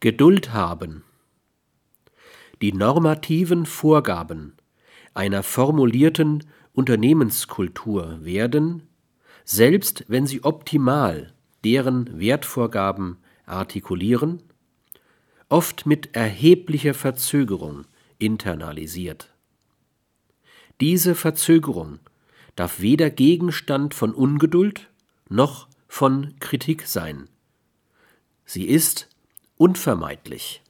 Geduld haben. Die normativen Vorgaben einer formulierten Unternehmenskultur werden, selbst wenn sie optimal deren Wertvorgaben artikulieren, oft mit erheblicher Verzögerung internalisiert. Diese Verzögerung darf weder Gegenstand von Ungeduld noch von Kritik sein. Sie ist unvermeidlich.